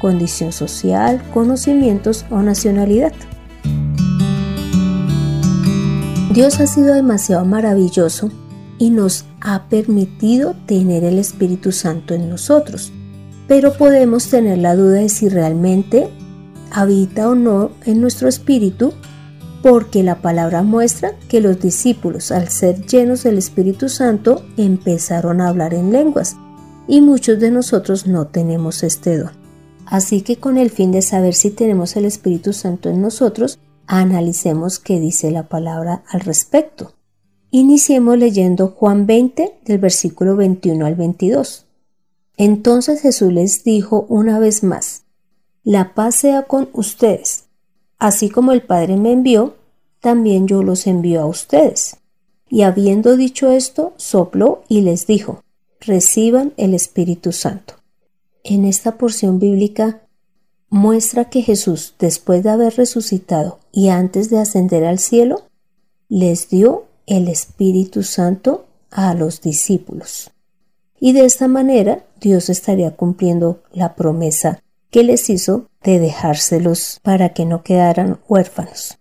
condición social, conocimientos o nacionalidad. Dios ha sido demasiado maravilloso y nos ha permitido tener el Espíritu Santo en nosotros, pero podemos tener la duda de si realmente habita o no en nuestro espíritu porque la palabra muestra que los discípulos al ser llenos del Espíritu Santo empezaron a hablar en lenguas y muchos de nosotros no tenemos este don. Así que con el fin de saber si tenemos el Espíritu Santo en nosotros, analicemos qué dice la palabra al respecto. Iniciemos leyendo Juan 20 del versículo 21 al 22. Entonces Jesús les dijo una vez más, La paz sea con ustedes. Así como el Padre me envió, también yo los envío a ustedes. Y habiendo dicho esto, sopló y les dijo, Reciban el Espíritu Santo. En esta porción bíblica muestra que Jesús, después de haber resucitado y antes de ascender al cielo, les dio el Espíritu Santo a los discípulos. Y de esta manera Dios estaría cumpliendo la promesa que les hizo de dejárselos para que no quedaran huérfanos.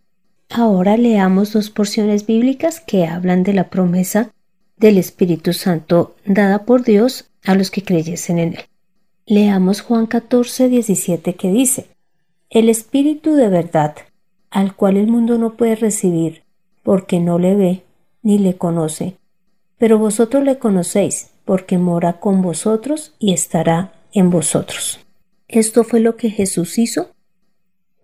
Ahora leamos dos porciones bíblicas que hablan de la promesa del Espíritu Santo dada por Dios a los que creyesen en él. Leamos Juan 14, 17 que dice, El Espíritu de verdad, al cual el mundo no puede recibir, porque no le ve ni le conoce, pero vosotros le conocéis, porque mora con vosotros y estará en vosotros. Esto fue lo que Jesús hizo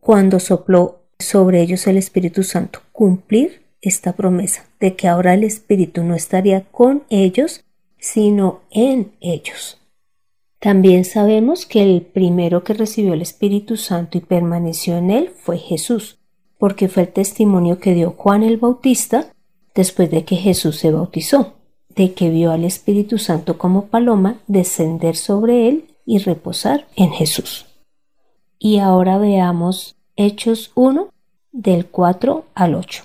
cuando sopló sobre ellos el Espíritu Santo, cumplir esta promesa de que ahora el Espíritu no estaría con ellos, sino en ellos. También sabemos que el primero que recibió el Espíritu Santo y permaneció en él fue Jesús, porque fue el testimonio que dio Juan el Bautista después de que Jesús se bautizó, de que vio al Espíritu Santo como paloma descender sobre él y reposar en Jesús. Y ahora veamos Hechos 1 del 4 al 8.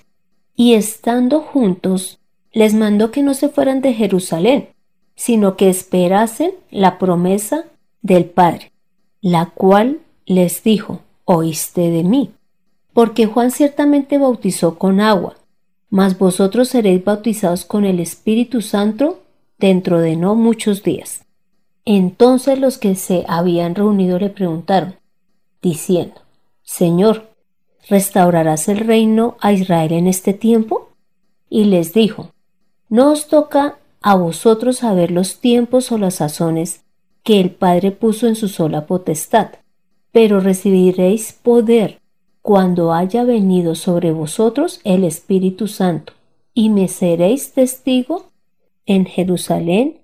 Y estando juntos, les mandó que no se fueran de Jerusalén, sino que esperasen la promesa del Padre, la cual les dijo, oíste de mí, porque Juan ciertamente bautizó con agua, mas vosotros seréis bautizados con el Espíritu Santo dentro de no muchos días. Entonces los que se habían reunido le preguntaron, diciendo, Señor, ¿restaurarás el reino a Israel en este tiempo? Y les dijo, No os toca a vosotros saber los tiempos o las sazones que el Padre puso en su sola potestad, pero recibiréis poder cuando haya venido sobre vosotros el Espíritu Santo, y me seréis testigo en Jerusalén,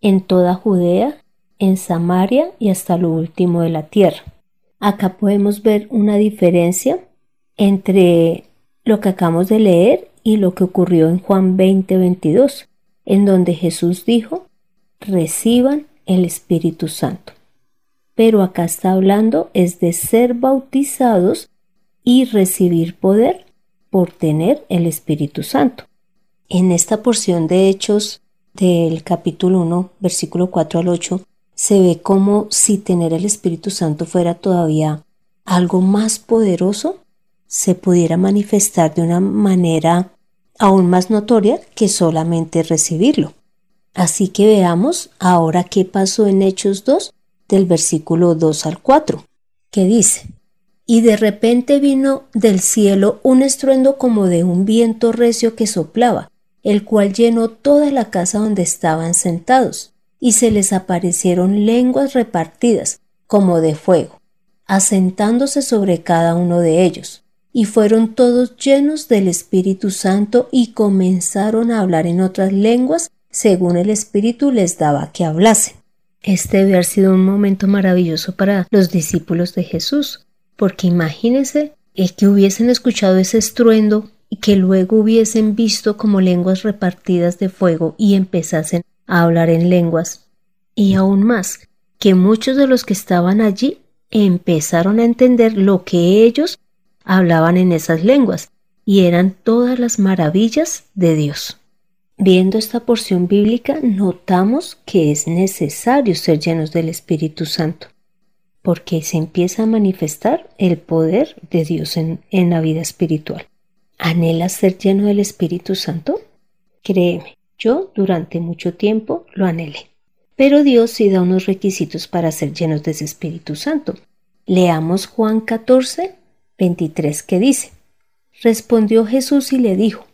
en toda Judea, en Samaria y hasta lo último de la tierra. Acá podemos ver una diferencia entre lo que acabamos de leer y lo que ocurrió en Juan 20:22 en donde Jesús dijo, reciban el Espíritu Santo. Pero acá está hablando es de ser bautizados y recibir poder por tener el Espíritu Santo. En esta porción de Hechos del capítulo 1, versículo 4 al 8, se ve como si tener el Espíritu Santo fuera todavía algo más poderoso, se pudiera manifestar de una manera aún más notoria que solamente recibirlo. Así que veamos ahora qué pasó en Hechos 2 del versículo 2 al 4, que dice, y de repente vino del cielo un estruendo como de un viento recio que soplaba, el cual llenó toda la casa donde estaban sentados, y se les aparecieron lenguas repartidas, como de fuego, asentándose sobre cada uno de ellos y fueron todos llenos del Espíritu Santo y comenzaron a hablar en otras lenguas según el Espíritu les daba que hablasen. Este debe haber sido un momento maravilloso para los discípulos de Jesús, porque imagínense el que hubiesen escuchado ese estruendo y que luego hubiesen visto como lenguas repartidas de fuego y empezasen a hablar en lenguas. Y aún más, que muchos de los que estaban allí empezaron a entender lo que ellos hablaban en esas lenguas, y eran todas las maravillas de Dios. Viendo esta porción bíblica, notamos que es necesario ser llenos del Espíritu Santo, porque se empieza a manifestar el poder de Dios en, en la vida espiritual. ¿Anhelas ser lleno del Espíritu Santo? Créeme, yo durante mucho tiempo lo anhelé. Pero Dios sí da unos requisitos para ser llenos de ese Espíritu Santo. Leamos Juan 14, 23 que dice, Respondió Jesús y le dijo,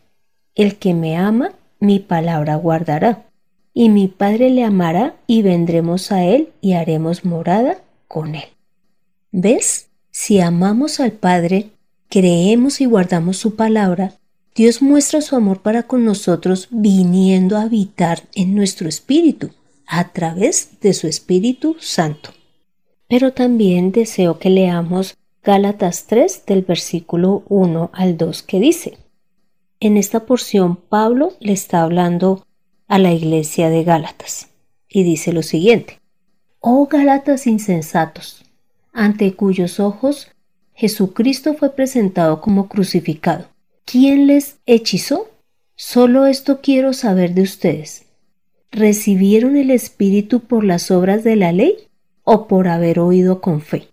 El que me ama, mi palabra guardará, y mi Padre le amará y vendremos a él y haremos morada con él. ¿Ves? Si amamos al Padre, creemos y guardamos su palabra, Dios muestra su amor para con nosotros viniendo a habitar en nuestro espíritu a través de su Espíritu Santo. Pero también deseo que leamos Gálatas 3 del versículo 1 al 2 que dice, en esta porción Pablo le está hablando a la iglesia de Gálatas y dice lo siguiente, Oh Gálatas insensatos, ante cuyos ojos Jesucristo fue presentado como crucificado. ¿Quién les hechizó? Solo esto quiero saber de ustedes. ¿Recibieron el Espíritu por las obras de la ley o por haber oído con fe?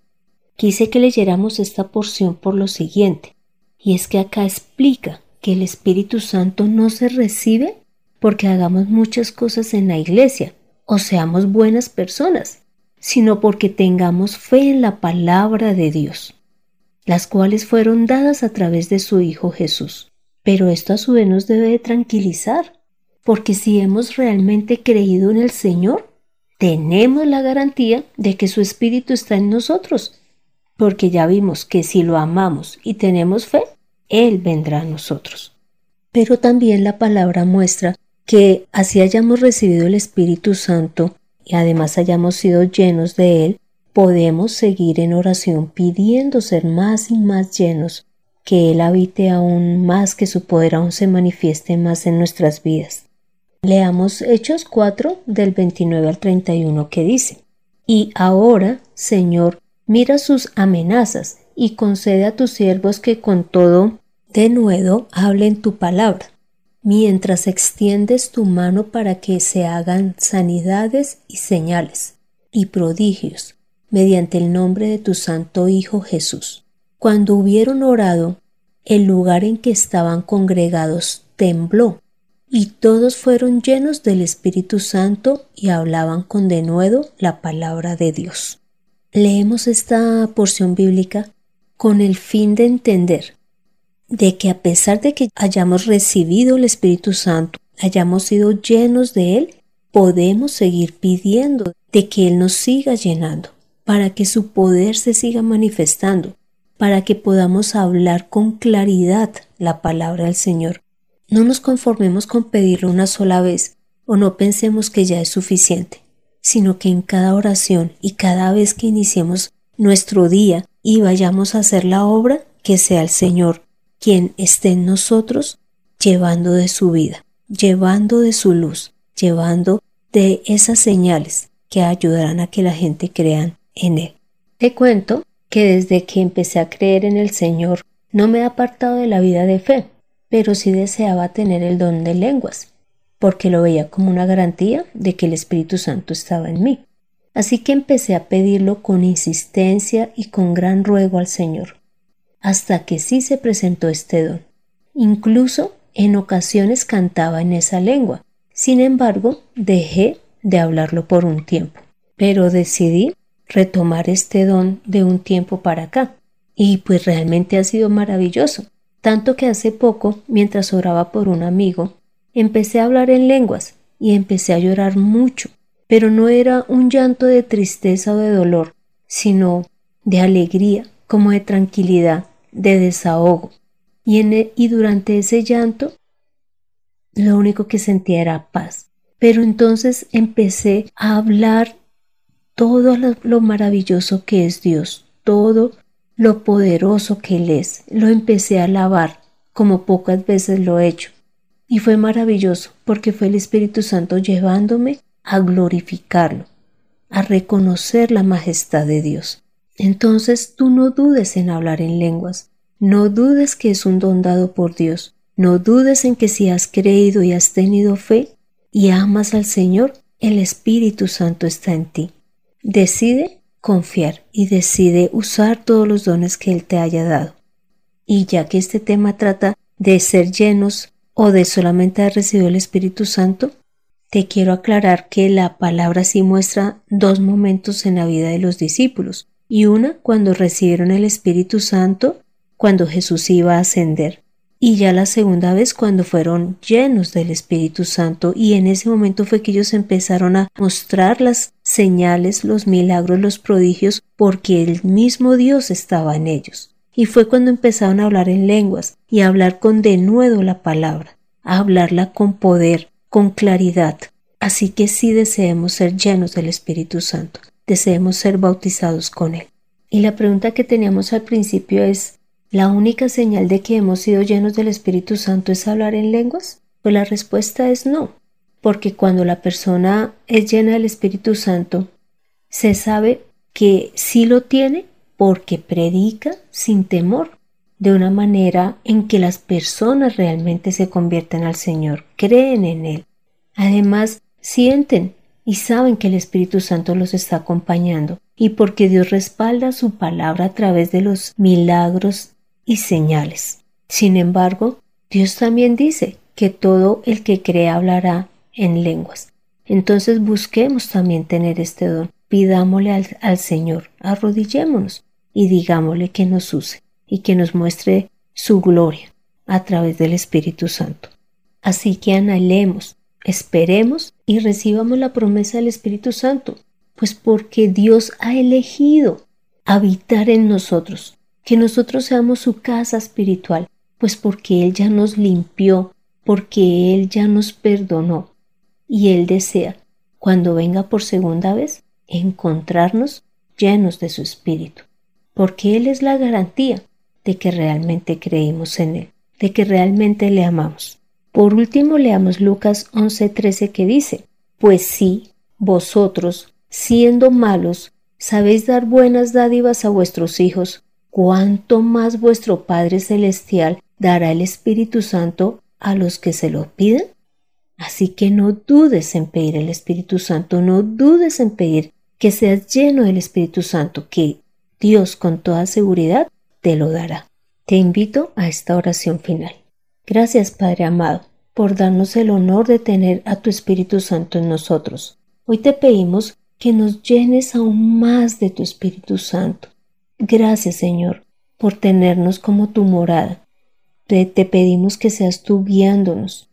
Quise que leyéramos esta porción por lo siguiente, y es que acá explica que el Espíritu Santo no se recibe porque hagamos muchas cosas en la iglesia o seamos buenas personas, sino porque tengamos fe en la palabra de Dios las cuales fueron dadas a través de su Hijo Jesús. Pero esto a su vez nos debe de tranquilizar, porque si hemos realmente creído en el Señor, tenemos la garantía de que su Espíritu está en nosotros, porque ya vimos que si lo amamos y tenemos fe, Él vendrá a nosotros. Pero también la palabra muestra que así hayamos recibido el Espíritu Santo y además hayamos sido llenos de Él, podemos seguir en oración pidiendo ser más y más llenos, que Él habite aún más, que su poder aún se manifieste más en nuestras vidas. Leamos Hechos 4 del 29 al 31 que dice, Y ahora, Señor, mira sus amenazas y concede a tus siervos que con todo de nuevo hablen tu palabra, mientras extiendes tu mano para que se hagan sanidades y señales y prodigios mediante el nombre de tu Santo Hijo Jesús. Cuando hubieron orado, el lugar en que estaban congregados tembló, y todos fueron llenos del Espíritu Santo y hablaban con denuedo la palabra de Dios. Leemos esta porción bíblica con el fin de entender de que a pesar de que hayamos recibido el Espíritu Santo, hayamos sido llenos de Él, podemos seguir pidiendo de que Él nos siga llenando para que su poder se siga manifestando, para que podamos hablar con claridad la palabra del Señor. No nos conformemos con pedirlo una sola vez o no pensemos que ya es suficiente, sino que en cada oración y cada vez que iniciemos nuestro día y vayamos a hacer la obra, que sea el Señor quien esté en nosotros llevando de su vida, llevando de su luz, llevando de esas señales que ayudarán a que la gente crea en Él. Te cuento que desde que empecé a creer en el Señor no me he apartado de la vida de fe, pero sí deseaba tener el don de lenguas, porque lo veía como una garantía de que el Espíritu Santo estaba en mí. Así que empecé a pedirlo con insistencia y con gran ruego al Señor, hasta que sí se presentó este don. Incluso en ocasiones cantaba en esa lengua. Sin embargo, dejé de hablarlo por un tiempo, pero decidí retomar este don de un tiempo para acá. Y pues realmente ha sido maravilloso. Tanto que hace poco, mientras oraba por un amigo, empecé a hablar en lenguas y empecé a llorar mucho. Pero no era un llanto de tristeza o de dolor, sino de alegría, como de tranquilidad, de desahogo. E, y durante ese llanto, lo único que sentía era paz. Pero entonces empecé a hablar todo lo, maravilloso que es Dios, todo lo poderoso que Él es. Lo empecé a alabar como pocas veces lo he hecho. Y fue maravilloso porque fue el Espíritu Santo llevándome a glorificarlo, a reconocer la majestad de Dios. Entonces tú no dudes en hablar en lenguas, no dudes que es un don dado por Dios, no dudes en que si has creído y has tenido fe y amas al Señor, el Espíritu Santo está en ti. Decide confiar y decide usar todos los dones que Él te haya dado. Y ya que este tema trata de ser llenos o de solamente haber recibido el Espíritu Santo, te quiero aclarar que la palabra sí muestra dos momentos en la vida de los discípulos, y una cuando recibieron el Espíritu Santo, cuando Jesús iba a ascender, y ya la segunda vez cuando fueron llenos del Espíritu Santo, y en ese momento fue que ellos empezaron a mostrar las señales, los milagros, los prodigios, porque el mismo Dios estaba en ellos. Y fue cuando empezaron a hablar en lenguas y a hablar con denuedo la palabra, a hablarla con poder, con claridad. Así que sí deseemos ser llenos del Espíritu Santo, deseemos ser bautizados con Él. Y la pregunta que teníamos al principio es, ¿la única señal de que hemos sido llenos del Espíritu Santo es hablar en lenguas? Pues la respuesta es no, porque cuando la persona es llena del Espíritu Santo, se sabe que sí lo tiene porque predica sin temor, de una manera en que las personas realmente se convierten al Señor, creen en Él. Además, sienten y saben que el Espíritu Santo los está acompañando y porque Dios respalda su palabra a través de los milagros y señales. Sin embargo, Dios también dice que todo el que cree hablará en lenguas. Entonces busquemos también tener este don. Pidámosle al, al Señor, arrodillémonos y digámosle que nos use y que nos muestre su gloria a través del Espíritu Santo. Así que anhelemos, esperemos y recibamos la promesa del Espíritu Santo, pues porque Dios ha elegido habitar en nosotros, que nosotros seamos su casa espiritual, pues porque Él ya nos limpió, porque Él ya nos perdonó, y Él desea, cuando venga por segunda vez, encontrarnos llenos de su Espíritu, porque Él es la garantía de que realmente creímos en Él, de que realmente le amamos. Por último, leamos Lucas 11:13 que dice, Pues sí, vosotros, siendo malos, sabéis dar buenas dádivas a vuestros hijos, cuánto más vuestro Padre Celestial dará el Espíritu Santo a los que se lo piden. Así que no dudes en pedir el Espíritu Santo, no dudes en pedir que seas lleno del Espíritu Santo, que Dios con toda seguridad te lo dará. Te invito a esta oración final. Gracias, Padre amado, por darnos el honor de tener a tu Espíritu Santo en nosotros. Hoy te pedimos que nos llenes aún más de tu Espíritu Santo. Gracias, Señor, por tenernos como tu morada. Te, te pedimos que seas tú guiándonos,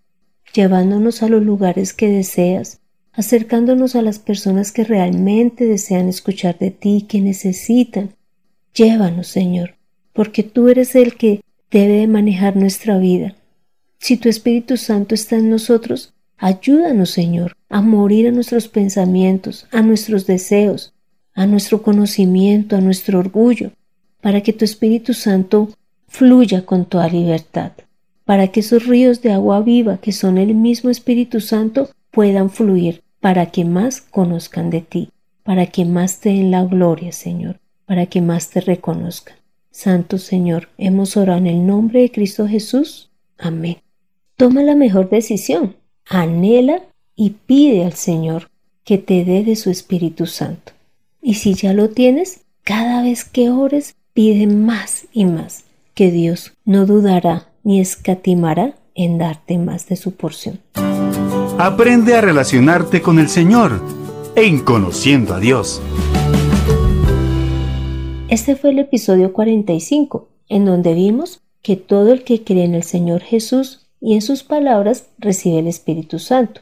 llevándonos a los lugares que deseas, acercándonos a las personas que realmente desean escuchar de ti, que necesitan. Llévanos, Señor, porque tú eres el que debe de manejar nuestra vida. Si tu Espíritu Santo está en nosotros, ayúdanos, Señor, a morir a nuestros pensamientos, a nuestros deseos, a nuestro conocimiento, a nuestro orgullo, para que tu Espíritu Santo fluya con toda libertad, para que esos ríos de agua viva que son el mismo Espíritu Santo puedan fluir, para que más conozcan de ti, para que más te den la gloria, Señor, para que más te reconozcan. Santo Señor, hemos orado en el nombre de Cristo Jesús. Amén. Toma la mejor decisión. Anhela y pide al Señor que te dé de su Espíritu Santo. Y si ya lo tienes, cada vez que ores, pide más y más, que Dios no dudará ni escatimará en darte más de su porción. Aprende a relacionarte con el Señor en conociendo a Dios. Este fue el episodio 45, en donde vimos que todo el que cree en el Señor Jesús y en sus palabras recibe el Espíritu Santo,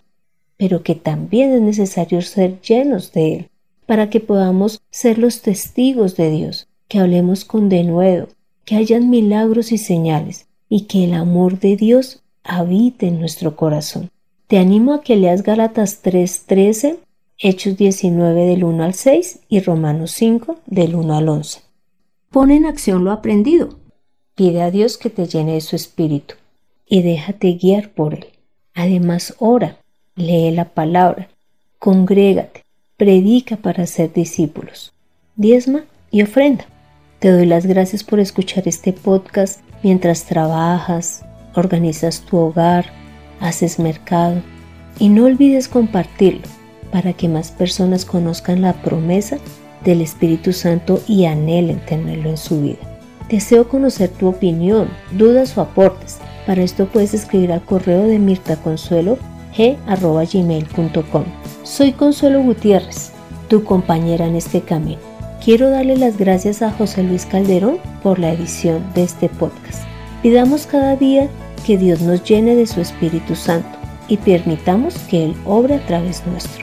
pero que también es necesario ser llenos de Él, para que podamos ser los testigos de Dios, que hablemos con denuedo, que hayan milagros y señales, y que el amor de Dios habite en nuestro corazón. Te animo a que leas Gálatas 3:13 Hechos 19 del 1 al 6 y Romanos 5 del 1 al 11. Pon en acción lo aprendido. Pide a Dios que te llene de su espíritu y déjate guiar por él. Además, ora, lee la palabra, congrégate, predica para ser discípulos, diezma y ofrenda. Te doy las gracias por escuchar este podcast mientras trabajas, organizas tu hogar, haces mercado y no olvides compartirlo para que más personas conozcan la promesa del Espíritu Santo y anhelen tenerlo en su vida. Deseo conocer tu opinión, dudas o aportes. Para esto puedes escribir al correo de Mirta Consuelo g.gmail.com. Soy Consuelo Gutiérrez, tu compañera en este camino. Quiero darle las gracias a José Luis Calderón por la edición de este podcast. Pidamos cada día que Dios nos llene de su Espíritu Santo y permitamos que Él obre a través nuestro.